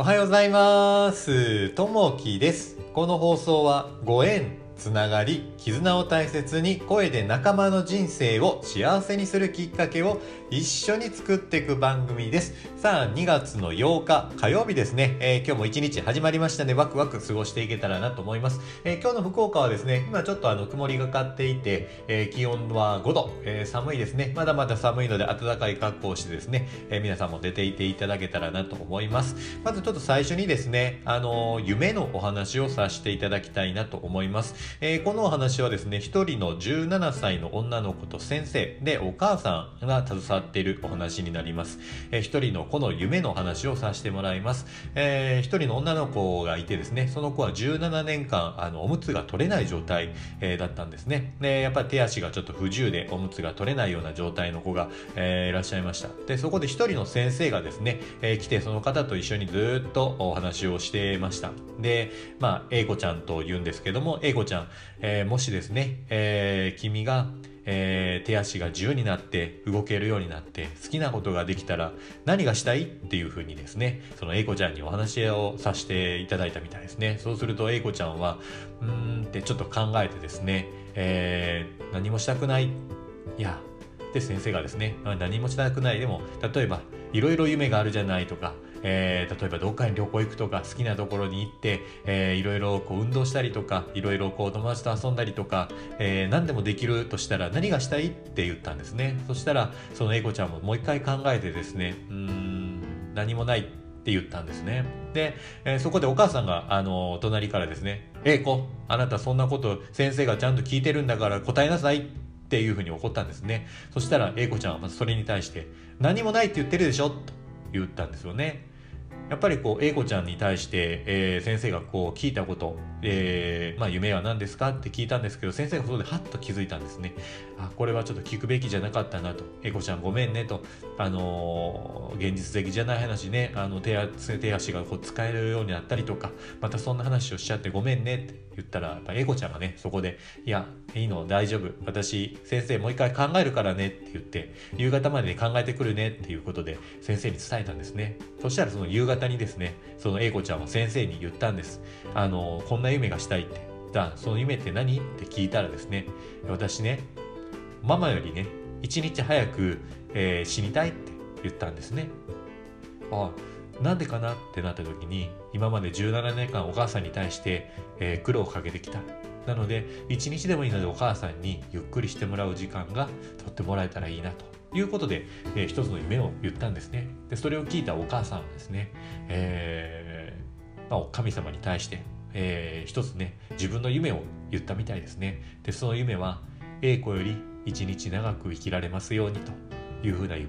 おはようございます。ともきです。この放送はご縁、つながり、絆を大切に声で仲間の人生を幸せにするきっかけを一緒に作っていく番組です。さあ、2月の8日火曜日ですね。えー今日も一日始まりましたので、ワクワク過ごしていけたらなと思います。えー今日の福岡はですね、今ちょっとあの曇りがかっていて、えー気温は5度、え寒いですね。まだまだ寒いので暖かい格好をしてですね、え皆さんも出ていていただけたらなと思います。まずちょっと最初にですね、あの夢のお話をさせていただきたいなと思います。えーこのお話はですね、一人の17歳の女の子と先生でお母さんが携わっているお話になります。えー一人の子の夢の話をさせてもらいます。えー一人の女の子がいてですね、その子は17年間、あの、おむつが取れない状態、えーだったんですね。で、やっぱり手足がちょっと不自由でおむつが取れないような状態の子が、えーいらっしゃいました。で、そこで一人の先生がですね、えー来てその方と一緒にずっとお話をしてました。で、まあ、英子ちゃんと言うんですけども、英子ちゃん、えーもしですね、えー君が、えー手足が自由になって動けるようになって好きなことができたら何がしたいっていうふうにですねその英子ちゃんにお話をさせていただいたみたいですね。そうすると英子ちゃんはうーんってちょっと考えてですね、えー何もしたくないいやで先生がですね何もしたくない。でも例えばいろいろ夢があるじゃないとかえー例えばどっかに旅行行くとか好きなところに行って、えーいろいろこう運動したりとかいろいろこう友達と遊んだりとか、えー何でもできるとしたら何がしたいって言ったんですね。そしたらその英子ちゃんももう一回考えてですねうーん何もないって言ったんですね。で、えーそこでお母さんがあの隣からですね「英子あなたそんなこと先生がちゃんと聞いてるんだから答えなさい」っていうふうに怒ったんですね。そしたら英子ちゃんはまずそれに対して「何もないって言ってるでしょ」と言ったんですよね。やっぱりこう、英子ちゃんに対して、えー先生がこう聞いたこと、えーまあ夢は何ですかって聞いたんですけど、先生がそこでハッと気づいたんですね。あ、これはちょっと聞くべきじゃなかったなと。英子ちゃんごめんねと。あのー現実的じゃない話ね、あの手足手足がこう使えるようになったりとか、またそんな話をしちゃってごめんねって言ったら、やっぱ英子ちゃんがね、そこで、いや、いいの、大丈夫。私、先生もう一回考えるからねって言って、夕方までに考えてくるねっていうことで、先生に伝えたんですね。そしたらその夕方にですね、その英子ちゃんは先生に言ったんです。あの、こんな夢がしたいって。じゃあ、その夢って何？って聞いたらですね、私ね、ママよりね、一日早く、えー死にたいって言ったんですね。あなんでかなってなった時に今まで17年間お母さんに対して、えー苦労をかけてきた。なので一日でもいいのでお母さんにゆっくりしてもらう時間が取ってもらえたらいいなということで、えー一つの夢を言ったんですね。でそれを聞いたお母さんはですね、えーまあ、神様に対して、えー一つね自分の夢を言ったみたいですね。でその夢は英子より一日長く生きられますようにと。いうふうな、え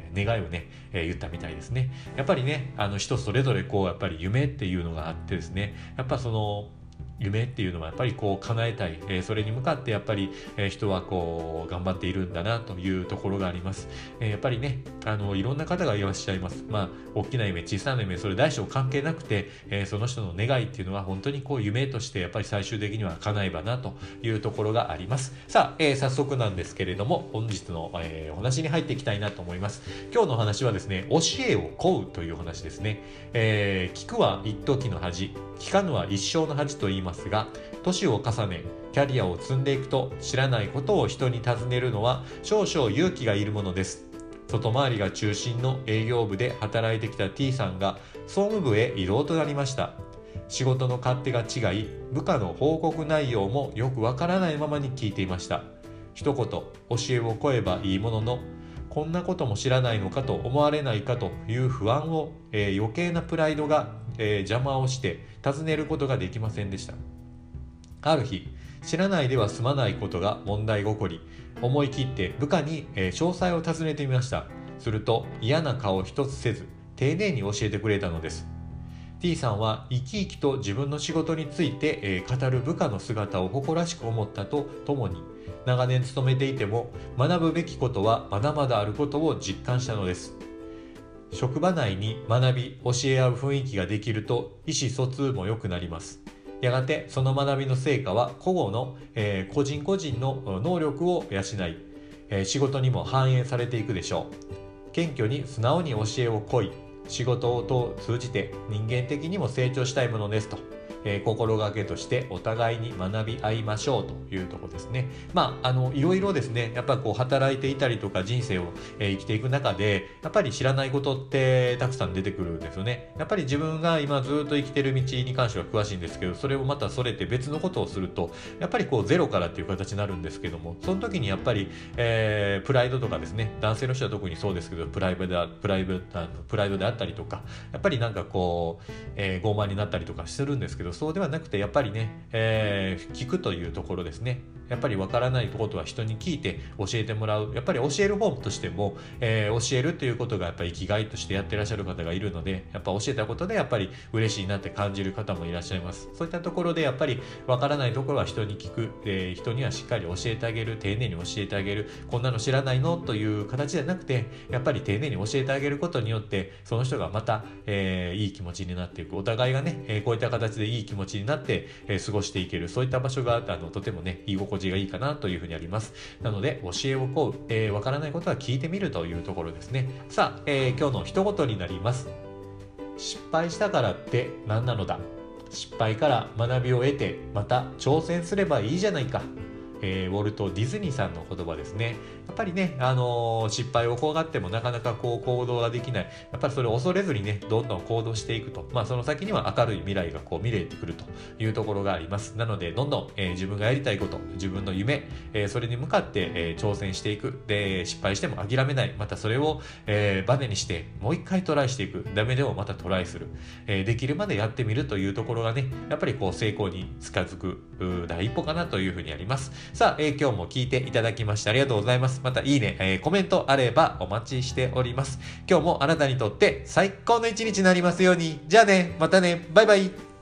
ー願いをね、えー言ったみたいですね。やっぱりね、あの人それぞれこう、やっぱり夢っていうのがあってですね、やっぱその、夢っていうのはやっぱりこう叶えたい、えーそれに向かってやっぱり、えー人はこう頑張っているんだなというところがあります。えーやっぱりね、あのいろんな方がいらっしゃいます。まあ大きな夢、小さな夢、それ大小関係なくて、えその人の願いっていうのは本当にこう夢としてやっぱり最終的には叶えばなというところがあります。さあ、え早速なんですけれども本日の、えお話に入っていきたいなと思います。今日の話はですね、教えを請うという話ですね。え聞くは一時の恥、聞かぬは一生の恥と言いますますが、年を重ね、キャリアを積んでいくと知らないことを人に尋ねるのは少々勇気がいるものです。外回りが中心の営業部で働いてきた T さんが総務部へ移動となりました。仕事の勝手が違い、部下の報告内容もよくわからないままに聞いていました。一言、教えを請えばいいものの、こんなことも知らないのかと思われないかという不安を、えー余計なプライドが、えー邪魔をして尋ねることができませんでした。ある日、知らないでは済まないことが問題起こり、思い切って部下に、えー詳細を尋ねてみました。すると嫌な顔一つせず、丁寧に教えてくれたのです。T さんは生き生きと自分の仕事について、えー語る部下の姿を誇らしく思ったとともに長年勤めていても学ぶべきことはまだまだあることを実感したのです職場内に学び教え合う雰囲気ができると意思疎通も良くなります。やがてその学びの成果は個々の、えー個人個人の能力を養い、えー仕事にも反映されていくでしょう。謙虚に素直に教えを請い仕事を通じて人間的にも成長したいものですと。えー、心がけとしてお互いに学び合いましょうというとこですね。まあ、あの、いろいろですね、やっぱこう働いていたりとか人生を、えー、生きていく中で、やっぱり知らないことってたくさん出てくるんですよね。やっぱり自分が今ずっと生きてる道に関しては詳しいんですけど、それをまたそれて別のことをすると、やっぱりこうゼロからっていう形になるんですけども、その時にやっぱり、えー、プライドとかですね、男性の人は特にそうですけど、プライドでプライドプライドであったりとか、やっぱりなんかこう、えー、傲慢になったりとかするんですけど、そうではなくてやっぱりね、えー、聞くというところですね。やっぱりわからないことは人に聞いて教えてもらう。やっぱり教える方としても、えー、教えるということがやっぱり生きがいとしてやってらっしゃる方がいるのでやっぱ教えたことでやっぱり嬉しいなって感じる方もいらっしゃいます。そういったところでやっぱりわからないところは人に聞く、えー、人にはしっかり教えてあげる。丁寧に教えてあげる。こんなの知らないの？という形じゃなくてやっぱり丁寧に教えてあげることによってその人がまた、えー、いい気持ちになっていく。お互いがね、えこういった形でいい気持ちになってえ、過ごしていける、そういった場所が、あの、とてもね、居心地がいいかなというふうにあります。なので、教えを請う、えー、わからないことは聞いてみるというところですね。さあ、えー、今日の一言になります。失敗したからって何なのだ？失敗から学びを得て、また挑戦すればいいじゃないか。えー、ウォルト・ディズニーさんの言葉ですね。やっぱりね、あのー、失敗を怖がってもなかなかこう行動ができない。やっぱりそれを恐れずにね、どんどん行動していくと。まあその先には明るい未来がこう見れてくるというところがあります。なので、どんどん、えー、自分がやりたいこと、自分の夢、えそれに向かって、え挑戦していく。で、失敗しても諦めない。またそれを、えバネにして、もう一回トライしていく。ダメでもまたトライする。えできるまでやってみるというところがね、やっぱりこう成功に近づく第一歩かなというふうにあります。さあ、えー、今日も聞いていただきましてありがとうございます。またいいね、えー、コメントあればお待ちしております。今日もあなたにとって最高の一日になりますように。じゃあね、またね、バイバイ。